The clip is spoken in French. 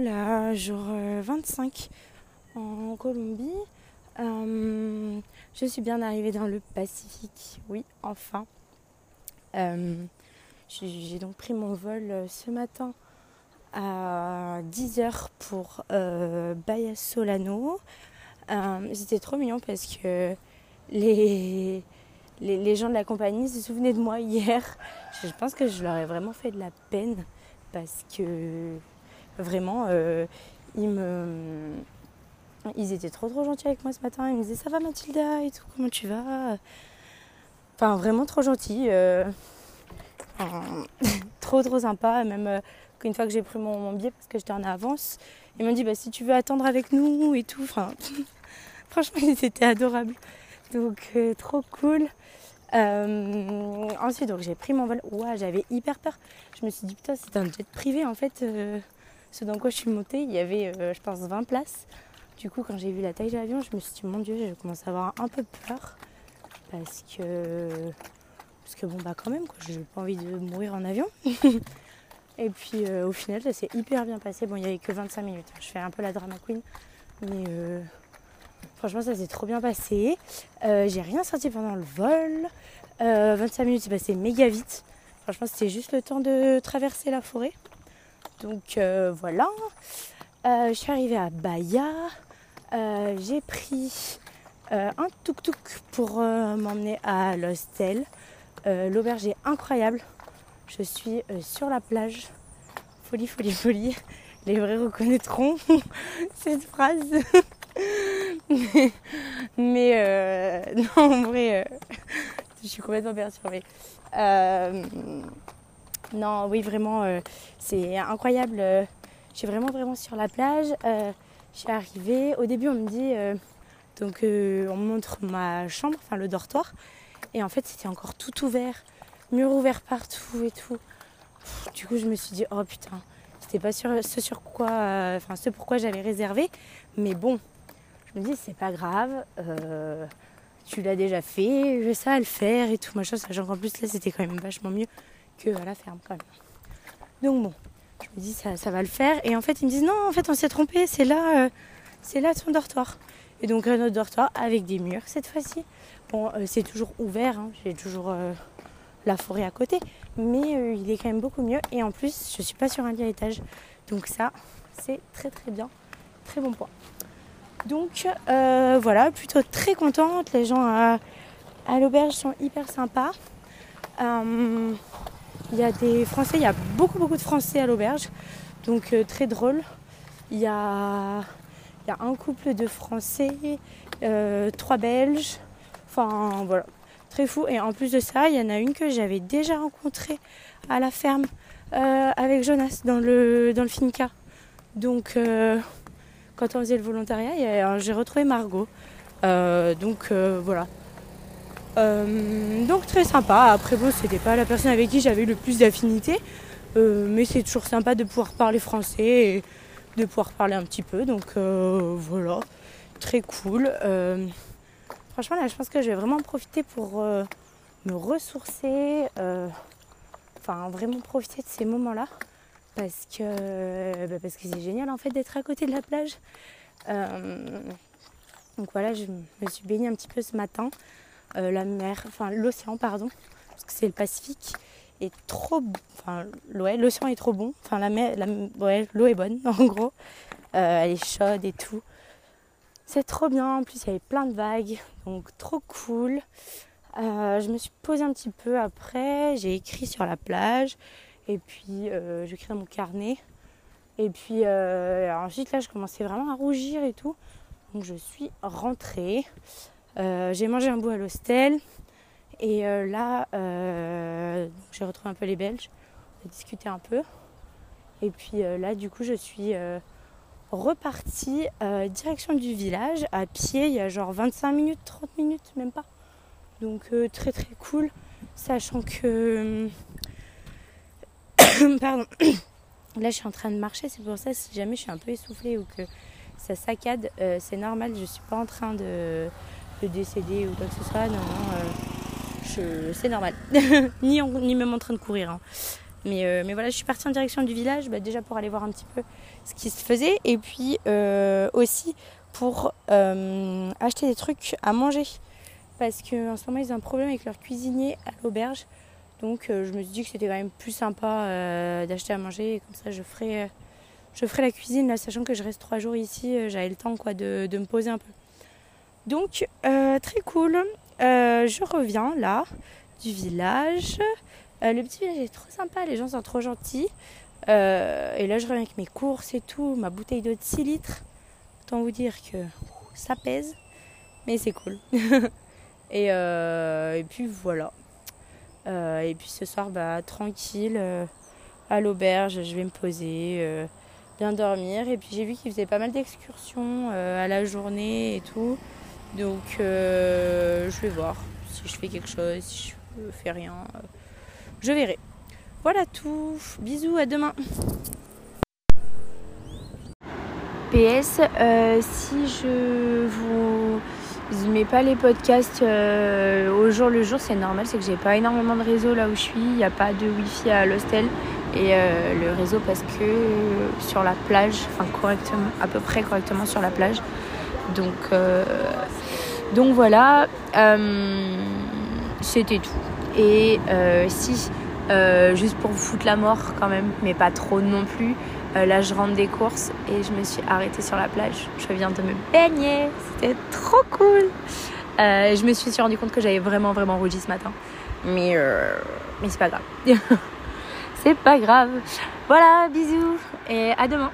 vol à jour 25 en Colombie. je suis bien arrivée dans le Pacifique, oui, enfin. J'ai donc pris mon vol ce matin à 10h pour euh, Solano. C'était trop mignon parce que les, les, gens de la compagnie se souvenaient de moi hier. Je pense que je leur ai vraiment fait de la peine parce que vraiment, euh, ils me. Ils étaient trop trop gentils avec moi ce matin. Ils me disaient ça va Mathilda et tout, comment tu vas? Enfin vraiment trop gentils. Euh, trop trop sympa. Même euh, qu'une fois que j'ai pris mon, billet parce que j'étais en avance, ils m'ont dit bah, si tu veux attendre avec nous et tout. Enfin, franchement, ils étaient adorables. Donc trop cool. Ensuite, donc j'ai pris mon vol. Ouais, j'avais hyper peur. Je me suis dit, putain, c'est un jet privé en fait. Euh, ce dans quoi je suis montée, il y avait, euh, je pense, 20 places. Du coup, quand j'ai vu la taille de l'avion, je me suis dit, mon dieu, je commence à avoir un peu peur. Parce que. Parce que bon, bah quand même, quoi, j'ai pas envie de mourir en avion. Et puis au final, ça s'est hyper bien passé. Bon, il n'y avait que 25 minutes. Je fais un peu la drama queen. Mais Franchement, ça s'est trop bien passé. Euh, j'ai rien senti pendant le vol. 25 euh, minutes, c'est passé méga vite. Franchement, c'était juste le temps de traverser la forêt. Donc euh, voilà. je suis arrivée à Bahia. j'ai pris un tuk-tuk pour m'emmener à l'hostel. L'auberge est incroyable. Je suis sur la plage. Folie, folie, folie. Les vrais reconnaîtront cette phrase. mais, euh, non, en vrai, euh, je suis complètement perturbée. Euh, non, oui, vraiment, c'est incroyable. je suis vraiment, vraiment sur la plage. je suis arrivée. Au début, on me dit, donc, on me montre ma chambre, enfin le dortoir. Et en fait, c'était encore tout ouvert, mur ouvert partout et tout. Du coup, je me suis dit, oh putain, c'était pas sûr, ce sur quoi, enfin, ce pourquoi j'avais réservé. Mais bon, je me dis c'est pas grave, euh, tu l'as déjà fait, je sais à le faire et tout machin, sachant qu'en plus là c'était quand même vachement mieux que la ferme quand même. Donc bon, je me dis ça, va le faire et en fait ils me disent non en fait on s'est trompé, c'est là, euh, c'est là ton dortoir. Et donc un autre dortoir avec des murs cette fois-ci. Bon euh, c'est toujours ouvert, hein, j'ai toujours la forêt à côté, mais il est quand même beaucoup mieux et en plus je suis pas sur un lit étage. Donc ça c'est très très bien, très bon point. Donc euh, voilà, plutôt très contente. Les gens à, l'auberge sont hyper sympas. Euh, il y a des Français, il y a beaucoup beaucoup de Français à l'auberge. Donc euh, très drôle. Il y a, un couple de Français, trois Belges. Enfin voilà, très fou. Et en plus de ça, il y en a une que j'avais déjà rencontrée à la ferme avec Jonas dans le, dans le Finca. Donc quand on faisait le volontariat, j'ai retrouvé Margot. Euh, donc euh, voilà. Euh, donc très sympa. Après bon, c'était pas la personne avec qui j'avais le plus d'affinité, mais c'est toujours sympa de pouvoir parler français et de pouvoir parler un petit peu. Donc voilà, très cool. franchement là, je pense que je vais vraiment profiter pour me ressourcer. Enfin, vraiment profiter de ces moments-là parce que bah, parce que c'est génial en fait d'être à côté de la plage. Euh, donc voilà, je me suis baignée un petit peu ce matin. Euh, la mer, enfin l'océan pardon, parce que c'est le Pacifique, est trop, enfin l'océan est trop bon. Enfin la mer, l'eau est bonne en gros. Euh, elle est chaude et tout. C'est trop bien. En plus il y avait plein de vagues, donc trop cool. je me suis posée un petit peu après. J'ai écrit sur la plage. Et puis euh, j'écris dans mon carnet. Et puis euh, ensuite là je commençais vraiment à rougir et tout. Donc je suis rentrée. Euh, j'ai mangé un bout à l'hostel. Et là j'ai retrouvé un peu les Belges. On a discuté un peu. Et puis là du coup je suis repartie direction du village à pied. Il y a genre 25 minutes, 30 minutes, même pas. Donc très très cool. Sachant que Pardon. Là, je suis en train de marcher, c'est pour ça, si jamais je suis un peu essoufflée ou que ça saccade, euh, c'est normal, je suis pas en train de, décéder ou quoi que ce soit. Non, euh, c'est normal. ni, même en train de courir. Hein. Mais, euh, mais voilà, je suis partie en direction du village, bah, déjà pour aller voir un petit peu ce qui se faisait, et puis euh, aussi pour acheter des trucs à manger. Parce qu'en ce moment, ils ont un problème avec leur cuisinier à l'auberge. Donc je me suis dit que c'était quand même plus sympa d'acheter à manger, et comme ça je ferai, la cuisine, sachant que je reste trois jours ici, j'avais le temps de, me poser un peu. Donc très cool, je reviens là du village. Euh, le petit village est trop sympa, les gens sont trop gentils. Euh, et là, je reviens avec mes courses et tout, ma bouteille d'eau de 6 litres. Autant vous dire que ça pèse, mais c'est cool. et, euh, puis voilà. et puis ce soir, bah, tranquille, à l'auberge, je vais me poser, bien dormir. Et puis j'ai vu qu'ils faisaient pas mal d'excursions à la journée et tout. Donc je vais voir si je fais quelque chose, si je fais rien je verrai. Voilà tout. Bisous, à demain. PS, euh, si je vous mets pas les podcasts euh, au jour le jour, c'est normal, c'est que j'ai pas énormément de réseau là où je suis, il n'y a pas de wifi à l'hostel et euh, le réseau parce que sur la plage, enfin correctement, à peu près correctement sur la plage. Donc, donc voilà, c'était tout. Et euh, si, euh, juste pour vous foutre la mort quand même, mais pas trop non plus, euh, là je rentre des courses et je me suis arrêtée sur la plage. Je viens de me baigner, c'était trop cool. je me suis rendu compte que j'avais vraiment vraiment rougi ce matin. Mais c'est pas grave. c'est pas grave. Voilà, bisous et à demain.